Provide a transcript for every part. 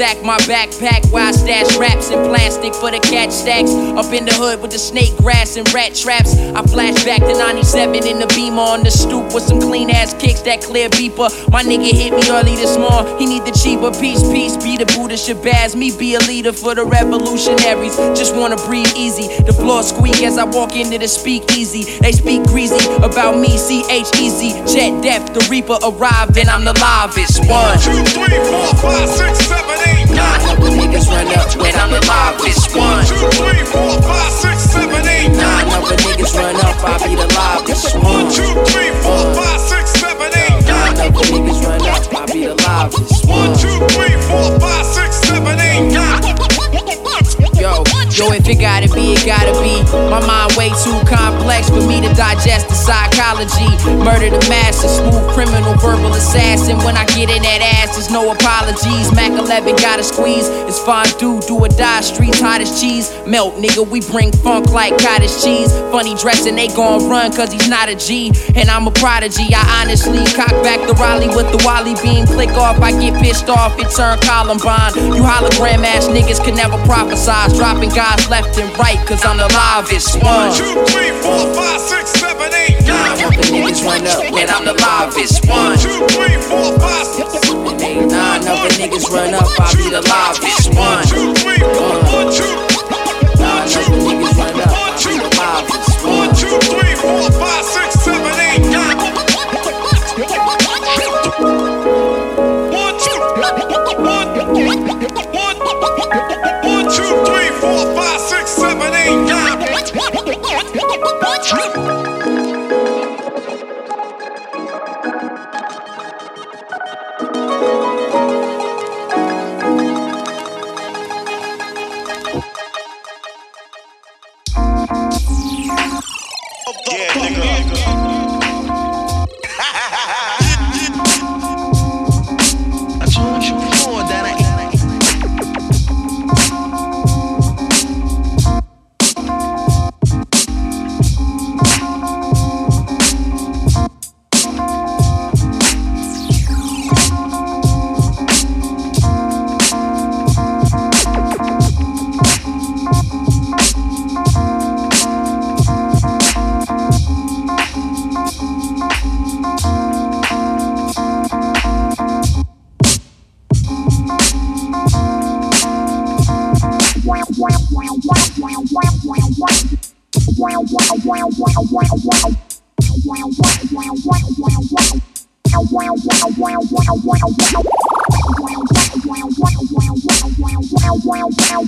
knapsack, my backpack, where I stash raps and plastic for the catch stacks. Up in the hood with the snake grass and rat traps. I flash back to 97 in the beamer on the stoop with some clean ass kicks, that clear beeper. My nigga hit me early this morning, he need the cheaper piece, peace. Be the Buddha Shabazz, me be a leader for the revolutionaries. Just wanna breathe easy. The floor squeak as I walk into the speak easy. They speak greasy about me, C H E Z. Jet Death, the Reaper arrived, and I'm the livest one. Two, three, four, five, six, seven, eight, nine. Niggas run up, and I'm the livest one. Two, three, four, five, six, seven, eight, Nine nine. other niggas run up, I be the livest one. Two, three, four, five, six, seven, eight, Nine nine. other niggas run up, I be the One, one. two, three, four, five, six, seven, eight, nine. Yo, if it gotta be, it gotta be. My mind way too complex for me to digest the psychology. Murder the master, smooth criminal, verbal assassin. When I get in that ass, there's no apologies. Mac 11 gotta squeeze. It's fondue, do or die. Streets hot as cheese. Melt, nigga, we bring funk like cottage cheese. Funny dressing, they gon' run cause he's not a G. And I'm a prodigy. I honestly cock back the Raleigh with the Wally beam. Click off, I get pissed off, it turn Columbine. You hologram ass niggas can never prophesize. Dropping left and right, cause I'm the livest one. Two, three, four, five, six, seven, eight, Nine nine. other niggas run up, and I'm the livest one. Two, three, four, five, six, And ain't other niggas run up, I be the livest one. two, three, four, one, two. Nine other niggas run up, I be the livest One, one. two, three, four, five, six,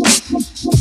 Thank you.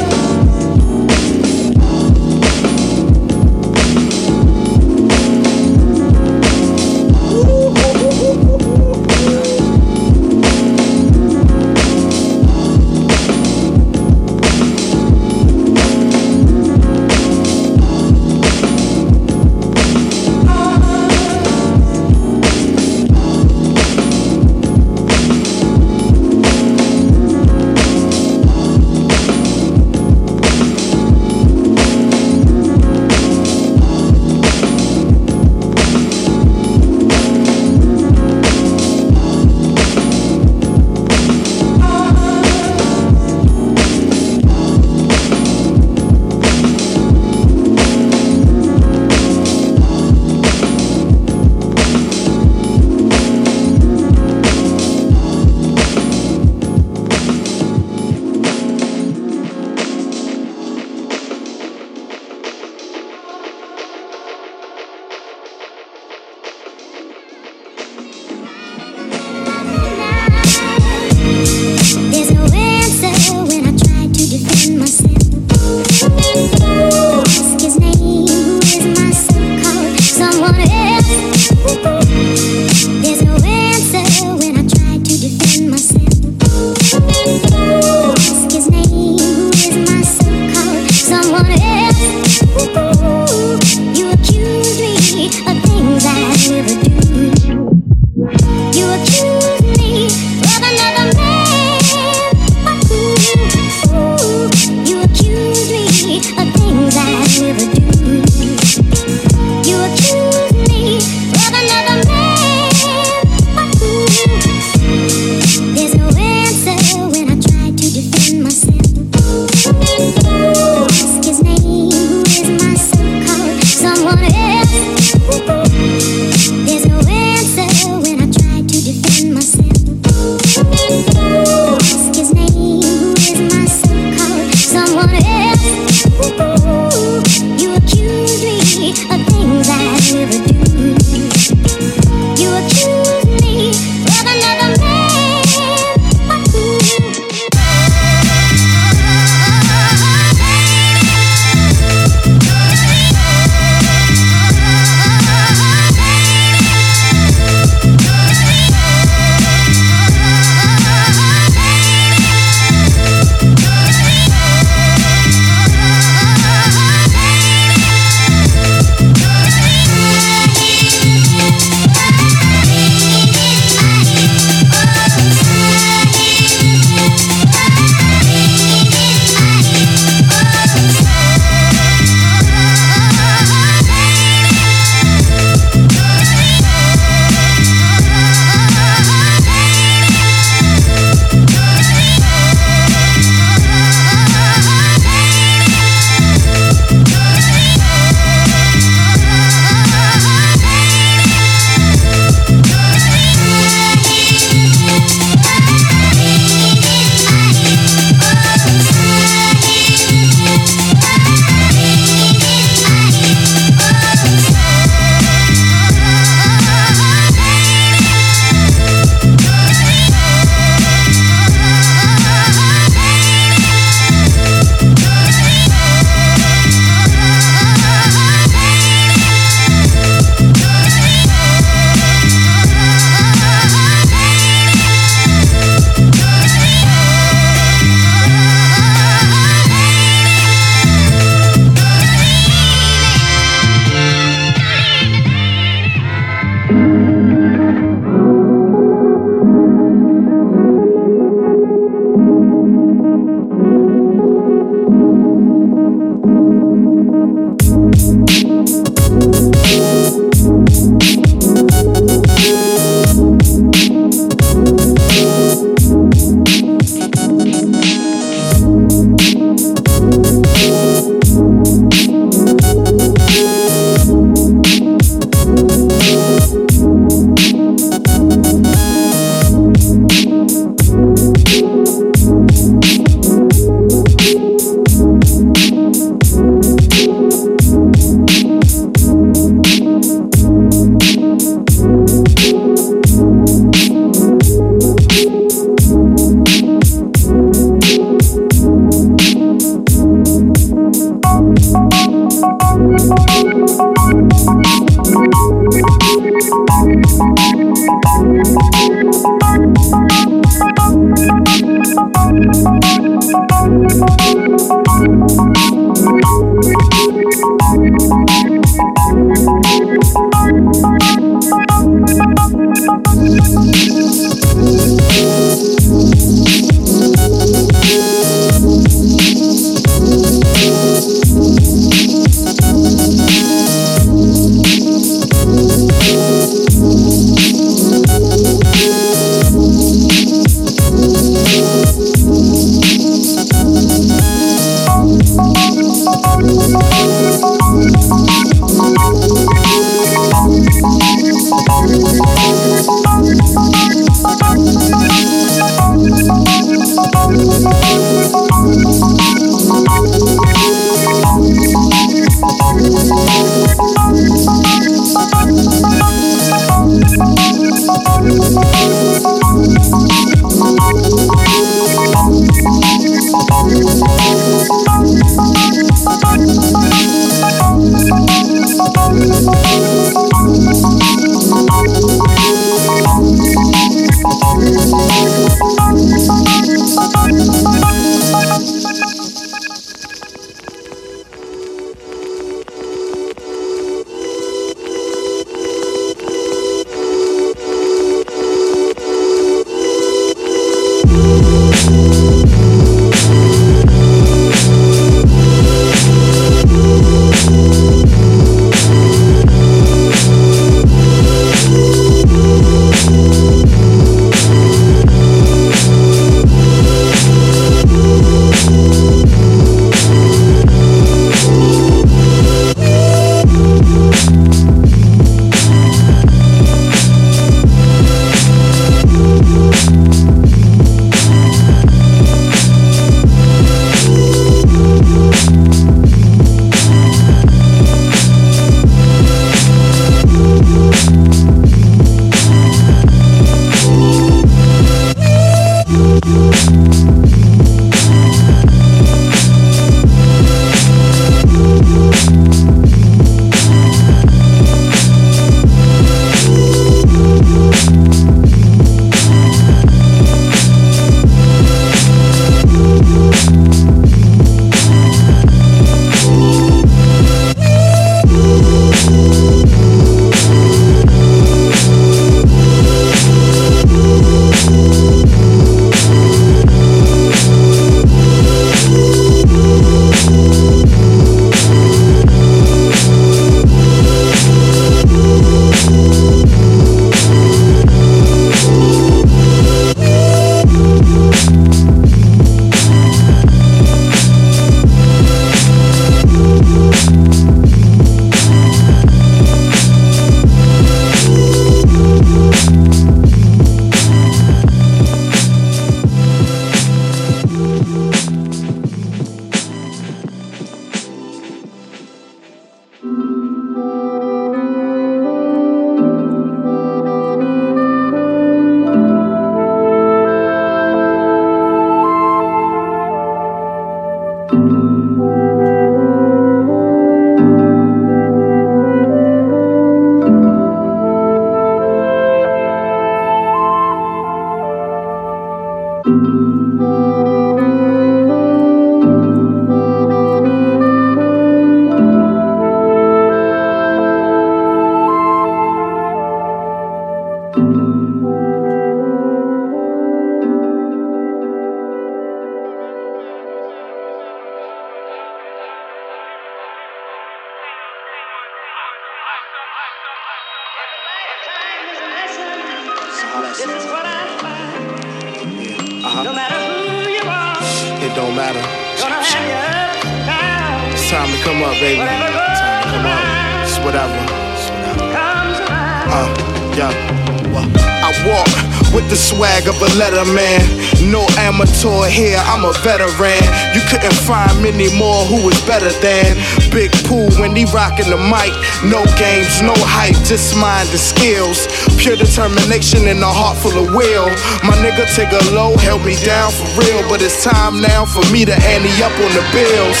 Veteran. You couldn't find many more who was better than Big Pooh when he rocking the mic. No games, no hype, just mind and skills. Pure determination and a heart full of will. My nigga take a low, held me down for real. But it's time now for me to ante up on the bills.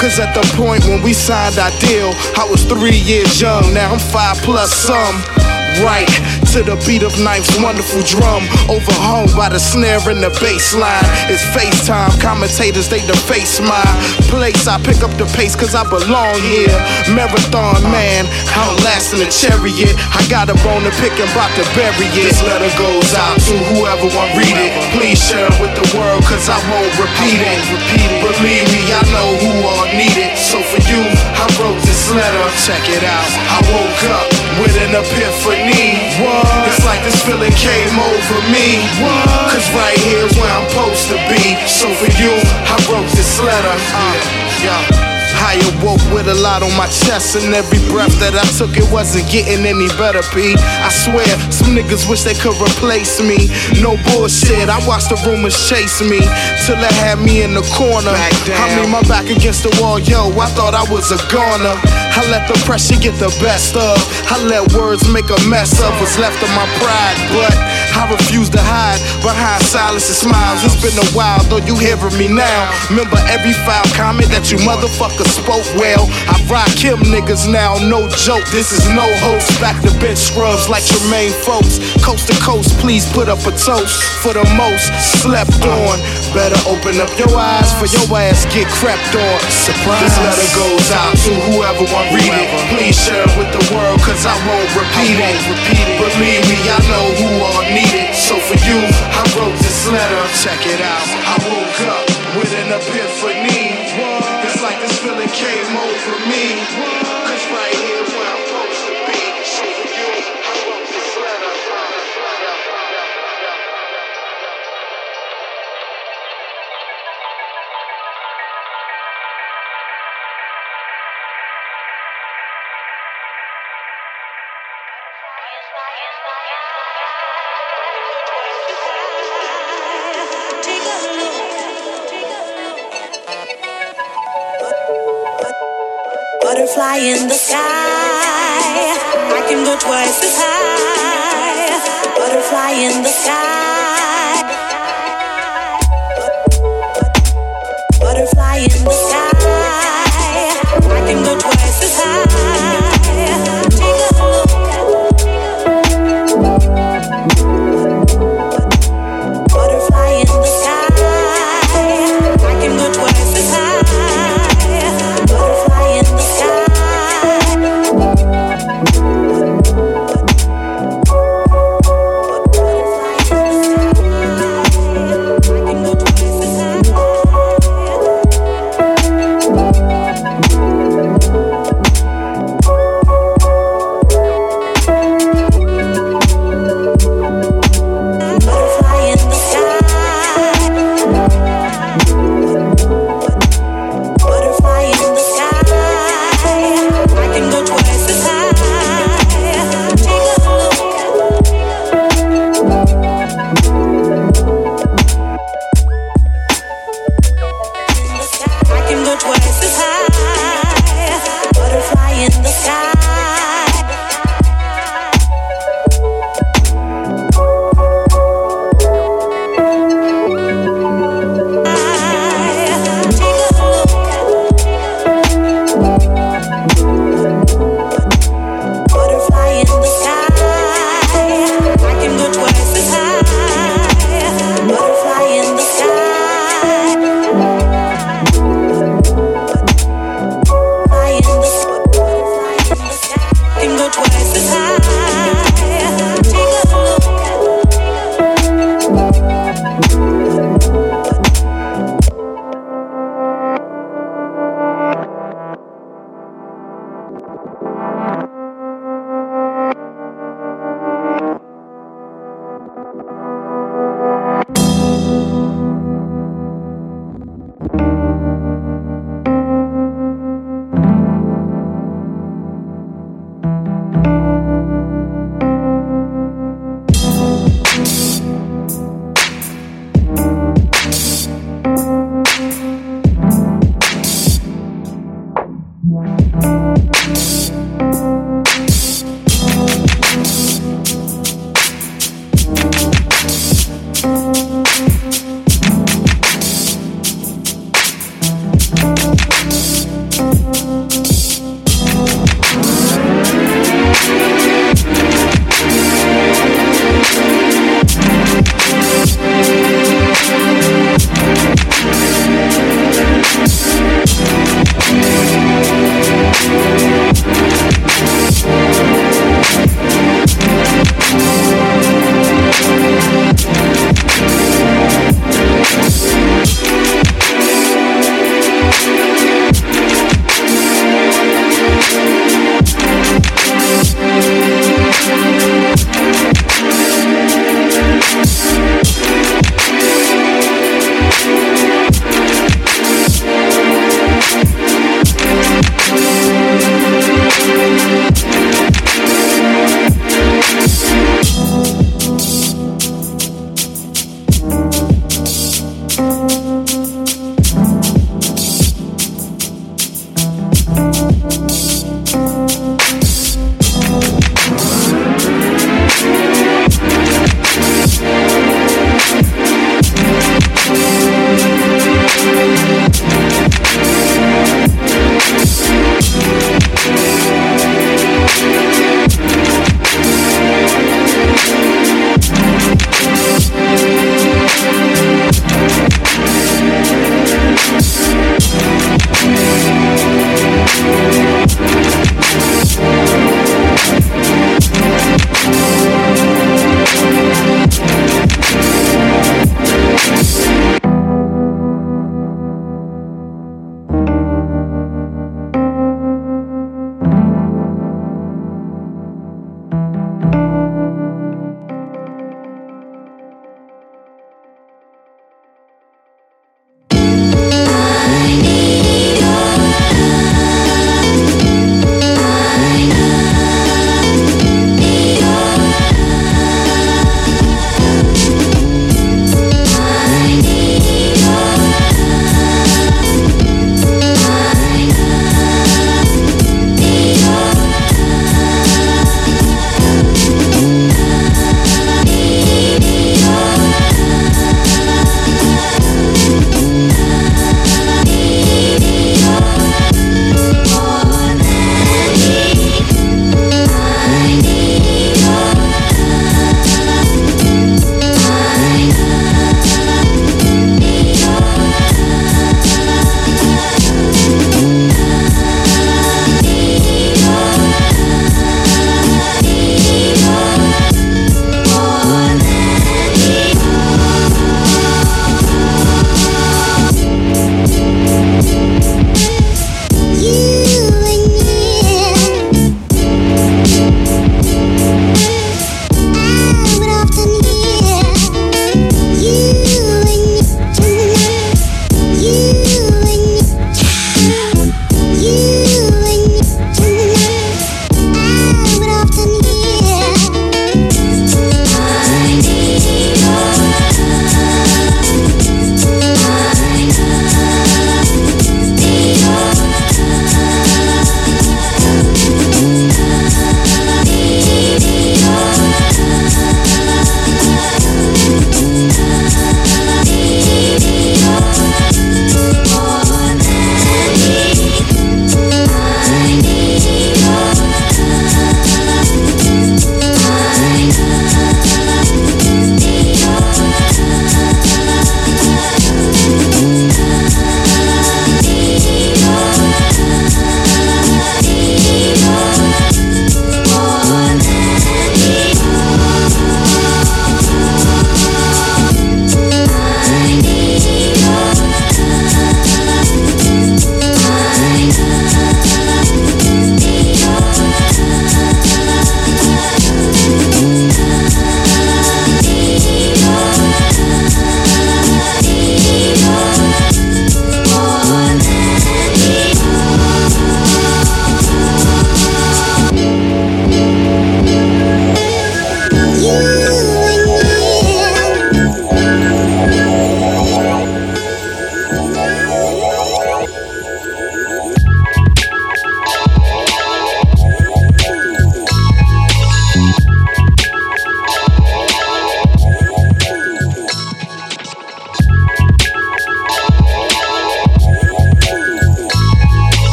Cause at the point when we signed our deal, I was three years young, now I'm five plus some right to the beat of Ninth's wonderful drum. Overhung by the snare and the bass line. It's FaceTime, commentators they deface my place. I pick up the pace cause I belong here. Marathon man, outlasting the chariot. I got a bone to pick and about to bury it. This letter goes out to whoever want read it. Please share it with the world cause I won't repeat it. Believe me, I know who all need it. So for you, I wrote this letter. Check it out. I woke up with an epiphany. It's like this feeling came over me. Cause right here's where I'm supposed to be. So for you, I wrote this letter. Uh, yeah. I awoke with a lot on my chest, and every breath that I took, it wasn't getting any better, P. I swear, some niggas wish they could replace me. No bullshit, I watched the rumors chase me till it had me in the corner. I mean, my back against the wall, yo, I thought I was a goner. I let the pressure get the best of. I let words make a mess of what's left of my pride, but I refuse to hide behind silence and smiles. It's been a while, though you hearing me now. Remember every foul comment that you motherfuckers spoke well. I rock him niggas now, no joke. This is no host. Back to bench scrubs like Tremaine folks. Coast to coast, please put up a toast for the most slept on. Better open up your eyes for your ass get crept on. Surprise. This letter goes out to whoever want read it. Please share it with the world, cause I won't repeat it. Believe me, I know who all need it. So for you, I wrote this letter. Check it out. I woke up with an epiphany. It's like this feeling came over me. Butterfly in the sky. I can go twice as high. Butterfly in the sky.